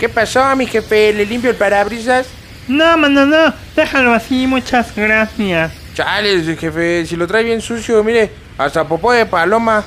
¿Qué pasó, mi jefe? ¿Le limpio el parabrisas? No, mano, no. Déjalo así, muchas gracias. Chales, jefe, si lo trae bien sucio, mire, hasta popó de paloma.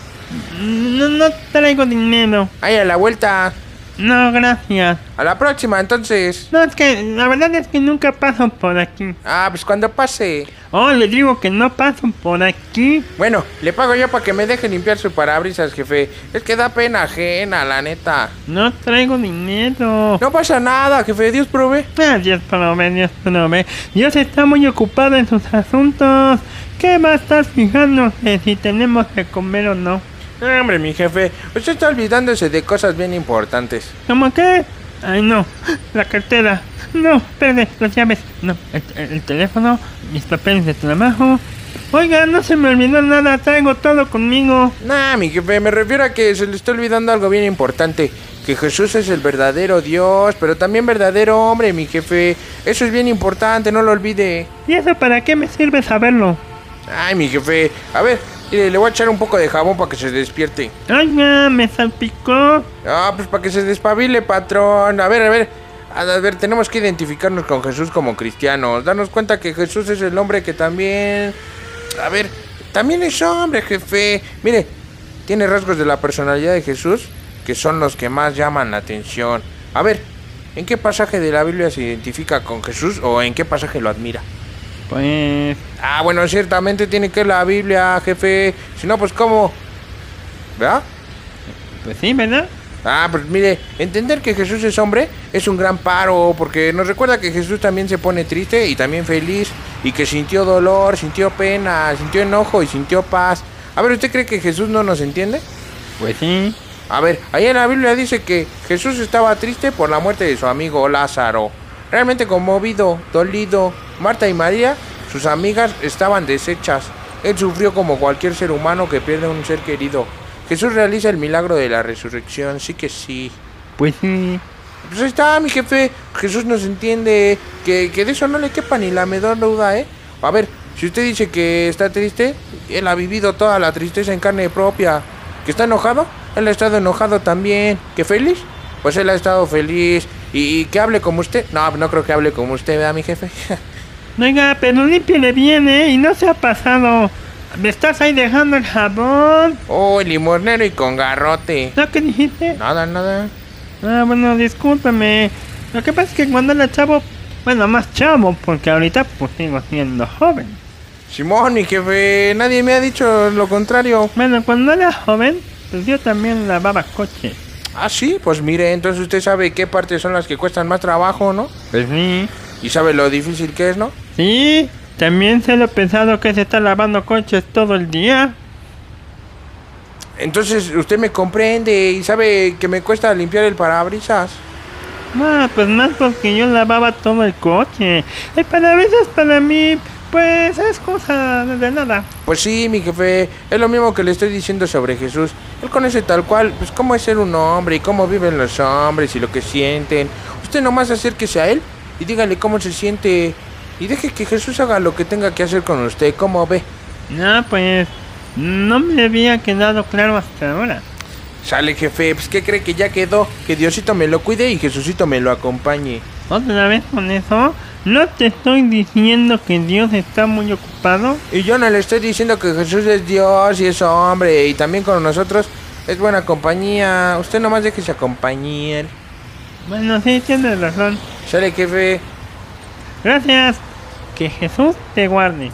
No, no traigo dinero. Ahí a la vuelta. No, gracias. A la próxima, entonces. No, es que la verdad es que nunca paso por aquí. Ah, pues cuando pase. Oh, le digo que no paso por aquí. Bueno, le pago yo para que me deje limpiar su parabrisas, jefe. Es que da pena ajena, la neta. No traigo dinero. No pasa nada, jefe, Dios provee. Ah, Dios prove, Dios prove. Dios está muy ocupado en sus asuntos. ¿Qué va a estar fijándose si tenemos que comer o no? No, Hombre, mi jefe, usted está olvidándose de cosas bien importantes. ¿Cómo qué? Ay, no. La cartera. No, espérate, las llaves. No, el, el teléfono, mis papeles de trabajo. Oiga, no se me olvidó nada, traigo todo conmigo. Nah, mi jefe, me refiero a que se le está olvidando algo bien importante. Que Jesús es el verdadero Dios, pero también verdadero hombre, mi jefe. Eso es bien importante, no lo olvide. ¿Y eso para qué me sirve saberlo? Ay, mi jefe. A ver, mire, le voy a echar un poco de jabón para que se despierte. Oiga, me salpicó. Ah, pues para que se despabile, patrón. A ver, a ver. A ver, tenemos que identificarnos con Jesús como cristianos. Darnos cuenta que Jesús es el hombre que también... A ver, también es hombre, jefe. Mire, tiene rasgos de la personalidad de Jesús que son los que más llaman la atención. A ver, ¿en qué pasaje de la Biblia se identifica con Jesús o en qué pasaje lo admira? Pues... Ah, bueno, ciertamente tiene que la Biblia, jefe. Si no, pues ¿cómo? ¿Verdad? Pues sí, ¿verdad? Ah, pues mire, entender que Jesús es hombre es un gran paro, porque nos recuerda que Jesús también se pone triste y también feliz, y que sintió dolor, sintió pena, sintió enojo y sintió paz. A ver, ¿usted cree que Jesús no nos entiende? Pues sí. A ver, ahí en la Biblia dice que Jesús estaba triste por la muerte de su amigo Lázaro. Realmente conmovido, dolido. Marta y María, sus amigas, estaban deshechas. Él sufrió como cualquier ser humano que pierde un ser querido. Jesús realiza el milagro de la resurrección, sí que sí. Pues sí. Pues ahí está, mi jefe. Jesús nos entiende. Que, que de eso no le quepa ni la menor duda, ¿eh? A ver, si usted dice que está triste, él ha vivido toda la tristeza en carne propia. ¿Que está enojado? Él ha estado enojado también. ¿Que feliz? Pues él ha estado feliz. ¿Y, y que hable como usted? No, no creo que hable como usted, ¿verdad, mi jefe? Oiga, pero límpiale bien, ¿eh? Y no se ha pasado. ¿Me estás ahí dejando el jabón? oh, limosnero y con garrote. ¿No qué dijiste? Nada, nada. Ah, bueno, discúlpame. Lo que pasa es que cuando era chavo, bueno, más chavo, porque ahorita pues sigo siendo joven. Simón, mi jefe, nadie me ha dicho lo contrario. Bueno, cuando era joven, pues yo también lavaba coches. Ah, sí, pues mire, entonces usted sabe qué partes son las que cuestan más trabajo, ¿no? Pues sí. Y sabe lo difícil que es, ¿no? Sí, también se lo he pensado que se está lavando coches todo el día. Entonces usted me comprende y sabe que me cuesta limpiar el parabrisas. No, pues más porque yo lavaba todo el coche. El parabrisas para mí, pues es cosa de nada. Pues sí, mi jefe, es lo mismo que le estoy diciendo sobre Jesús. Él conoce tal cual, pues cómo es ser un hombre y cómo viven los hombres y lo que sienten. Usted nomás acérquese a él y dígale cómo se siente y deje que Jesús haga lo que tenga que hacer con usted, ¿cómo ve? No, pues no me había quedado claro hasta ahora. Sale jefe, pues ¿qué cree que ya quedó? Que Diosito me lo cuide y Jesucito me lo acompañe. Otra vez con eso, no te estoy diciendo que Dios está muy ocupado. Y yo no le estoy diciendo que Jesús es Dios y es hombre y también con nosotros Es buena compañía. Usted nomás déjese acompañar. Bueno, sí, tienes razón. Sale, jefe. Gracias. Que Jesús te guarde.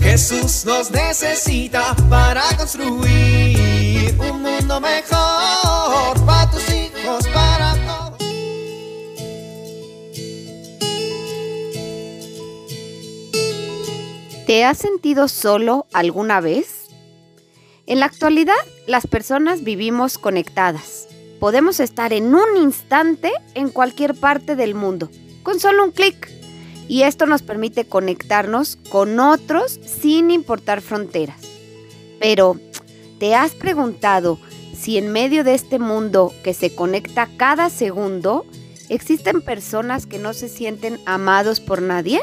Jesús nos necesita para construir un mundo mejor para tus hijos, para todos. ¿Te has sentido solo alguna vez? En la actualidad, las personas vivimos conectadas. Podemos estar en un instante en cualquier parte del mundo, con solo un clic. Y esto nos permite conectarnos con otros sin importar fronteras. Pero, ¿te has preguntado si en medio de este mundo que se conecta cada segundo, existen personas que no se sienten amados por nadie?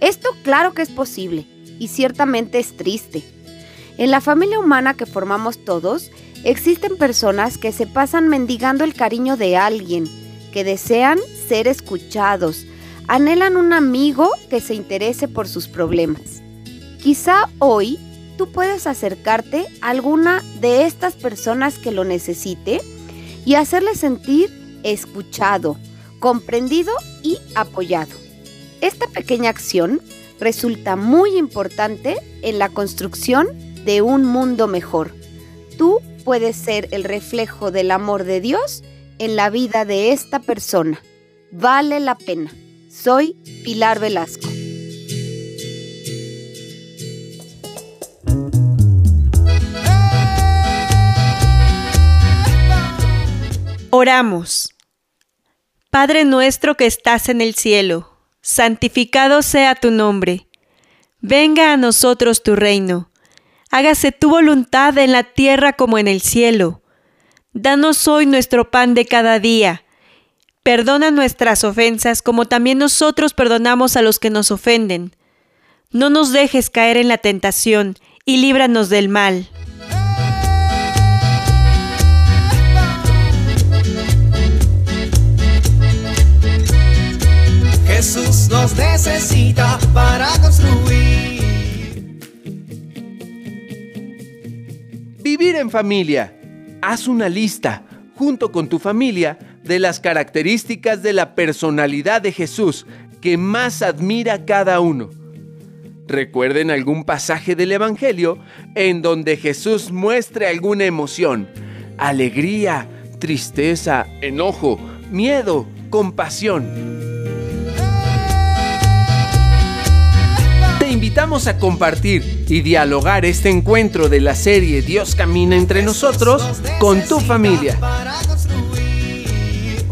Esto claro que es posible y ciertamente es triste. En la familia humana que formamos todos, existen personas que se pasan mendigando el cariño de alguien, que desean ser escuchados, anhelan un amigo que se interese por sus problemas. Quizá hoy tú puedes acercarte a alguna de estas personas que lo necesite y hacerle sentir escuchado, comprendido y apoyado. Esta pequeña acción resulta muy importante en la construcción de un mundo mejor. Tú puedes ser el reflejo del amor de Dios en la vida de esta persona. Vale la pena. Soy Pilar Velasco. Oramos. Padre nuestro que estás en el cielo, santificado sea tu nombre. Venga a nosotros tu reino. Hágase tu voluntad en la tierra como en el cielo. Danos hoy nuestro pan de cada día. Perdona nuestras ofensas como también nosotros perdonamos a los que nos ofenden. No nos dejes caer en la tentación y líbranos del mal. Jesús nos necesita para construir. Vivir en familia. Haz una lista, junto con tu familia, de las características de la personalidad de Jesús que más admira cada uno. Recuerden algún pasaje del Evangelio en donde Jesús muestre alguna emoción, alegría, tristeza, enojo, miedo, compasión. Te invitamos a compartir y dialogar este encuentro de la serie Dios camina entre nosotros con tu familia.